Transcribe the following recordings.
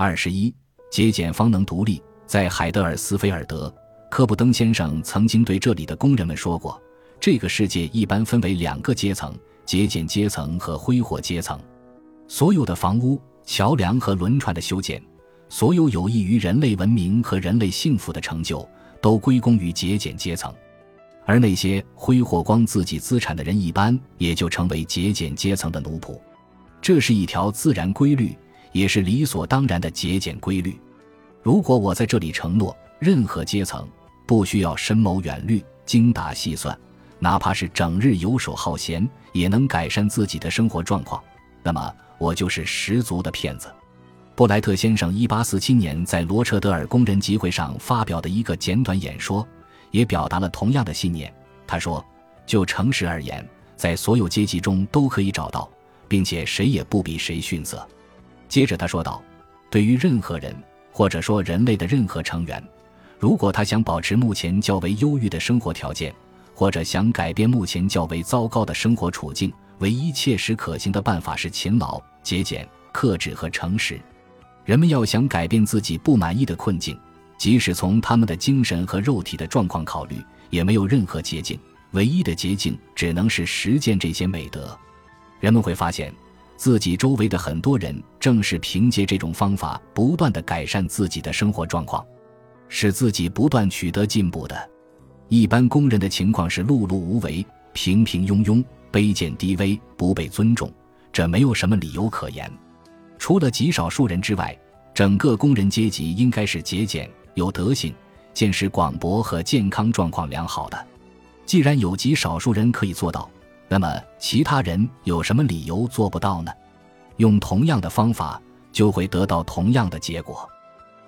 二十一，节俭方能独立。在海德尔斯菲尔德，科布登先生曾经对这里的工人们说过：“这个世界一般分为两个阶层，节俭阶层和挥霍阶层。所有的房屋、桥梁和轮船的修建，所有有益于人类文明和人类幸福的成就，都归功于节俭阶层。而那些挥霍光自己资产的人，一般也就成为节俭阶层的奴仆。这是一条自然规律，也是理所当然的节俭规律。”如果我在这里承诺，任何阶层不需要深谋远虑、精打细算，哪怕是整日游手好闲，也能改善自己的生活状况，那么我就是十足的骗子。布莱特先生1847年在罗彻德尔工人集会上发表的一个简短演说，也表达了同样的信念。他说：“就诚实而言，在所有阶级中都可以找到，并且谁也不比谁逊色。”接着他说道：“对于任何人。”或者说，人类的任何成员，如果他想保持目前较为优越的生活条件，或者想改变目前较为糟糕的生活处境，唯一切实可行的办法是勤劳、节俭、克制和诚实。人们要想改变自己不满意的困境，即使从他们的精神和肉体的状况考虑，也没有任何捷径。唯一的捷径只能是实践这些美德。人们会发现。自己周围的很多人正是凭借这种方法不断的改善自己的生活状况，使自己不断取得进步的。一般工人的情况是碌碌无为、平平庸庸、卑贱低微、不被尊重，这没有什么理由可言。除了极少数人之外，整个工人阶级应该是节俭、有德行、见识广博和健康状况良好的。既然有极少数人可以做到。那么，其他人有什么理由做不到呢？用同样的方法，就会得到同样的结果。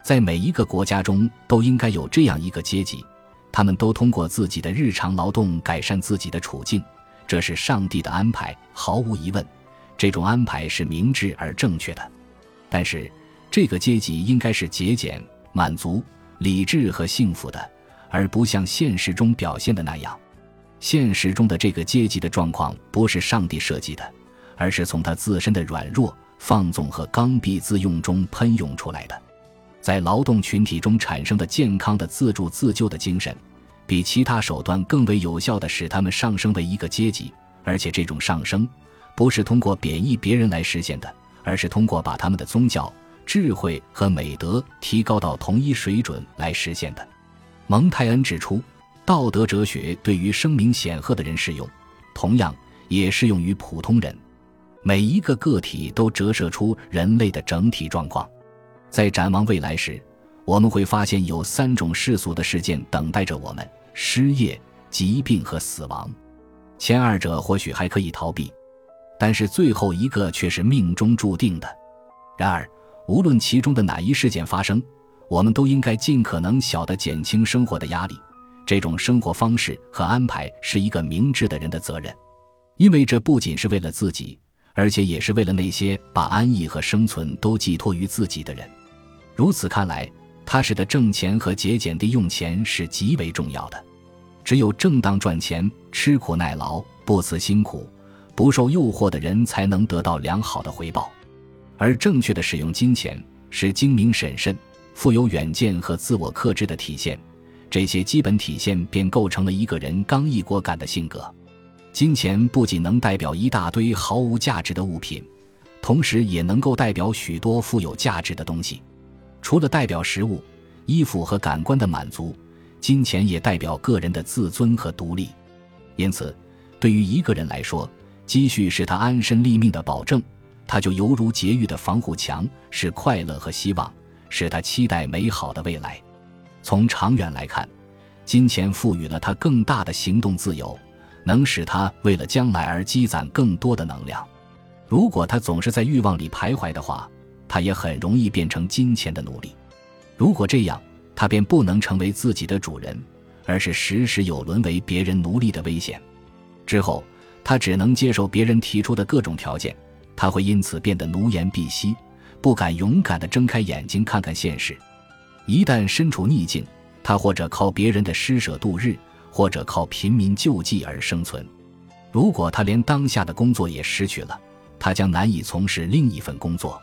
在每一个国家中，都应该有这样一个阶级，他们都通过自己的日常劳动改善自己的处境。这是上帝的安排，毫无疑问，这种安排是明智而正确的。但是，这个阶级应该是节俭、满足、理智和幸福的，而不像现实中表现的那样。现实中的这个阶级的状况不是上帝设计的，而是从他自身的软弱、放纵和刚愎自用中喷涌出来的。在劳动群体中产生的健康的自助自救的精神，比其他手段更为有效地使他们上升为一个阶级。而且这种上升，不是通过贬义别人来实现的，而是通过把他们的宗教、智慧和美德提高到同一水准来实现的。蒙泰恩指出。道德哲学对于声名显赫的人适用，同样也适用于普通人。每一个个体都折射出人类的整体状况。在展望未来时，我们会发现有三种世俗的事件等待着我们：失业、疾病和死亡。前二者或许还可以逃避，但是最后一个却是命中注定的。然而，无论其中的哪一事件发生，我们都应该尽可能小的减轻生活的压力。这种生活方式和安排是一个明智的人的责任，因为这不仅是为了自己，而且也是为了那些把安逸和生存都寄托于自己的人。如此看来，踏实的挣钱和节俭地用钱是极为重要的。只有正当赚钱、吃苦耐劳、不辞辛苦、不受诱惑的人，才能得到良好的回报。而正确的使用金钱，是精明审慎、富有远见和自我克制的体现。这些基本体现便构成了一个人刚毅果敢的性格。金钱不仅能代表一大堆毫无价值的物品，同时也能够代表许多富有价值的东西。除了代表食物、衣服和感官的满足，金钱也代表个人的自尊和独立。因此，对于一个人来说，积蓄是他安身立命的保证，他就犹如节育的防护墙，是快乐和希望，是他期待美好的未来。从长远来看，金钱赋予了他更大的行动自由，能使他为了将来而积攒更多的能量。如果他总是在欲望里徘徊的话，他也很容易变成金钱的奴隶。如果这样，他便不能成为自己的主人，而是时时有沦为别人奴隶的危险。之后，他只能接受别人提出的各种条件，他会因此变得奴颜婢膝，不敢勇敢地睁开眼睛看看现实。一旦身处逆境，他或者靠别人的施舍度日，或者靠贫民救济而生存。如果他连当下的工作也失去了，他将难以从事另一份工作。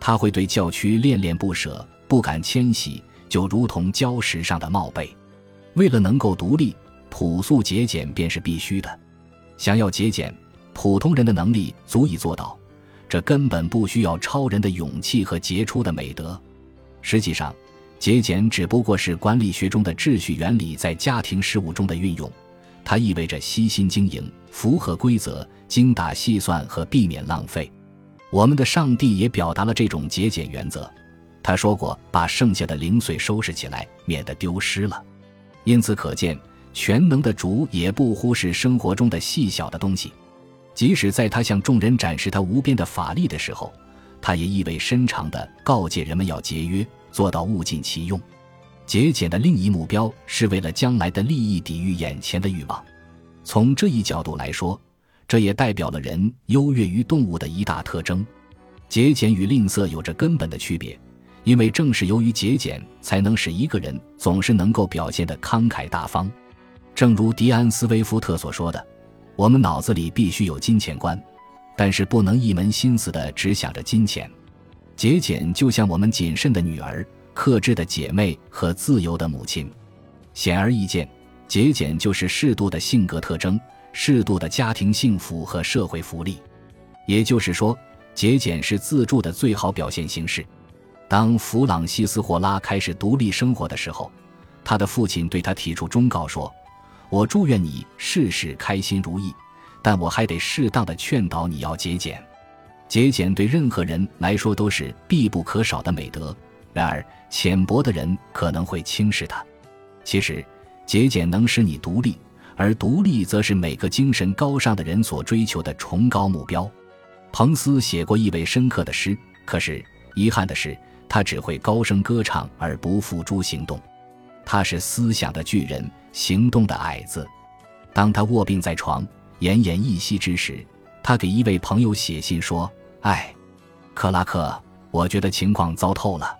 他会对教区恋恋不舍，不敢迁徙，就如同礁石上的帽背。为了能够独立，朴素节俭便是必须的。想要节俭，普通人的能力足以做到，这根本不需要超人的勇气和杰出的美德。实际上，节俭只不过是管理学中的秩序原理在家庭事务中的运用，它意味着悉心经营、符合规则、精打细算和避免浪费。我们的上帝也表达了这种节俭原则，他说过：“把剩下的零碎收拾起来，免得丢失了。”因此可见，全能的主也不忽视生活中的细小的东西，即使在他向众人展示他无边的法力的时候，他也意味深长地告诫人们要节约，做到物尽其用。节俭的另一目标是为了将来的利益抵御眼前的欲望。从这一角度来说。这也代表了人优越于动物的一大特征。节俭与吝啬有着根本的区别，因为正是由于节俭，才能使一个人总是能够表现得慷慨大方。正如迪安·斯威夫特所说的：“我们脑子里必须有金钱观，但是不能一门心思的只想着金钱。节俭就像我们谨慎的女儿、克制的姐妹和自由的母亲。显而易见，节俭就是适度的性格特征。”适度的家庭幸福和社会福利，也就是说，节俭是自助的最好表现形式。当弗朗西斯·霍拉开始独立生活的时候，他的父亲对他提出忠告说：“我祝愿你事事开心如意，但我还得适当的劝导你要节俭。节俭对任何人来说都是必不可少的美德。然而，浅薄的人可能会轻视它。其实，节俭能使你独立。”而独立则是每个精神高尚的人所追求的崇高目标。彭斯写过意味深刻的诗，可是遗憾的是，他只会高声歌唱而不付诸行动。他是思想的巨人，行动的矮子。当他卧病在床、奄奄一息之时，他给一位朋友写信说：“哎，克拉克，我觉得情况糟透了。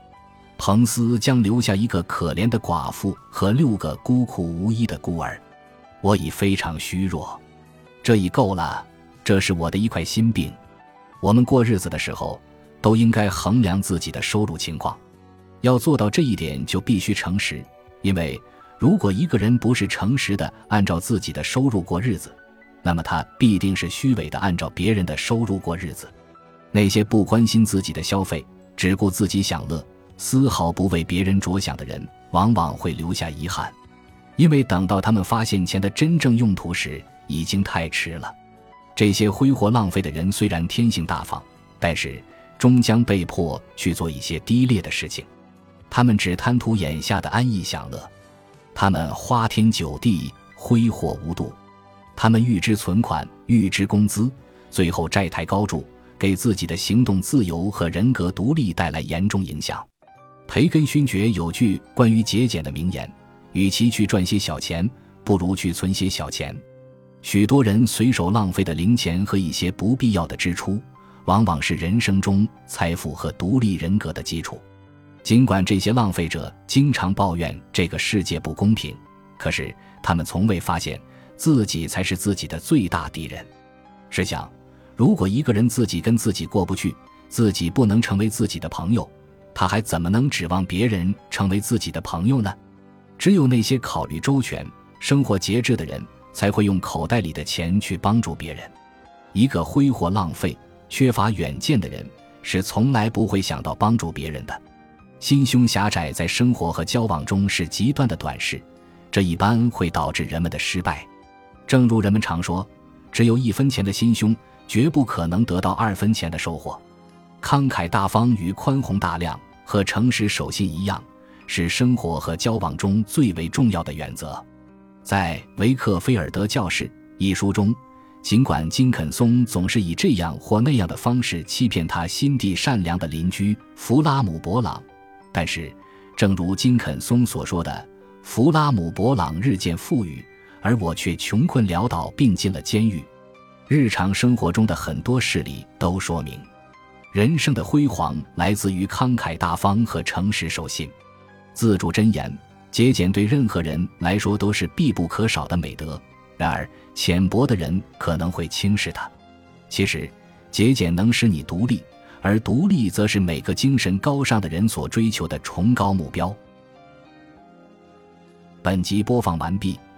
彭斯将留下一个可怜的寡妇和六个孤苦无依的孤儿。”我已非常虚弱，这已够了。这是我的一块心病。我们过日子的时候，都应该衡量自己的收入情况。要做到这一点，就必须诚实。因为如果一个人不是诚实的按照自己的收入过日子，那么他必定是虚伪的按照别人的收入过日子。那些不关心自己的消费，只顾自己享乐，丝毫不为别人着想的人，往往会留下遗憾。因为等到他们发现钱的真正用途时，已经太迟了。这些挥霍浪费的人虽然天性大方，但是终将被迫去做一些低劣的事情。他们只贪图眼下的安逸享乐，他们花天酒地，挥霍无度。他们预支存款，预支工资，最后债台高筑，给自己的行动自由和人格独立带来严重影响。培根勋爵有句关于节俭的名言。与其去赚些小钱，不如去存些小钱。许多人随手浪费的零钱和一些不必要的支出，往往是人生中财富和独立人格的基础。尽管这些浪费者经常抱怨这个世界不公平，可是他们从未发现自己才是自己的最大敌人。试想，如果一个人自己跟自己过不去，自己不能成为自己的朋友，他还怎么能指望别人成为自己的朋友呢？只有那些考虑周全、生活节制的人，才会用口袋里的钱去帮助别人。一个挥霍浪费、缺乏远见的人，是从来不会想到帮助别人的。心胸狭窄，在生活和交往中是极端的短视，这一般会导致人们的失败。正如人们常说：“只有一分钱的心胸，绝不可能得到二分钱的收获。”慷慨大方与宽宏大量，和诚实守信一样。是生活和交往中最为重要的原则。在《维克菲尔德教室》一书中，尽管金肯松总是以这样或那样的方式欺骗他心地善良的邻居弗拉姆伯朗，但是，正如金肯松所说的，弗拉姆伯朗日渐富裕，而我却穷困潦倒，并进了监狱。日常生活中的很多事例都说明，人生的辉煌来自于慷慨大方和诚实守信。自助箴言，节俭对任何人来说都是必不可少的美德。然而，浅薄的人可能会轻视它。其实，节俭能使你独立，而独立则是每个精神高尚的人所追求的崇高目标。本集播放完毕，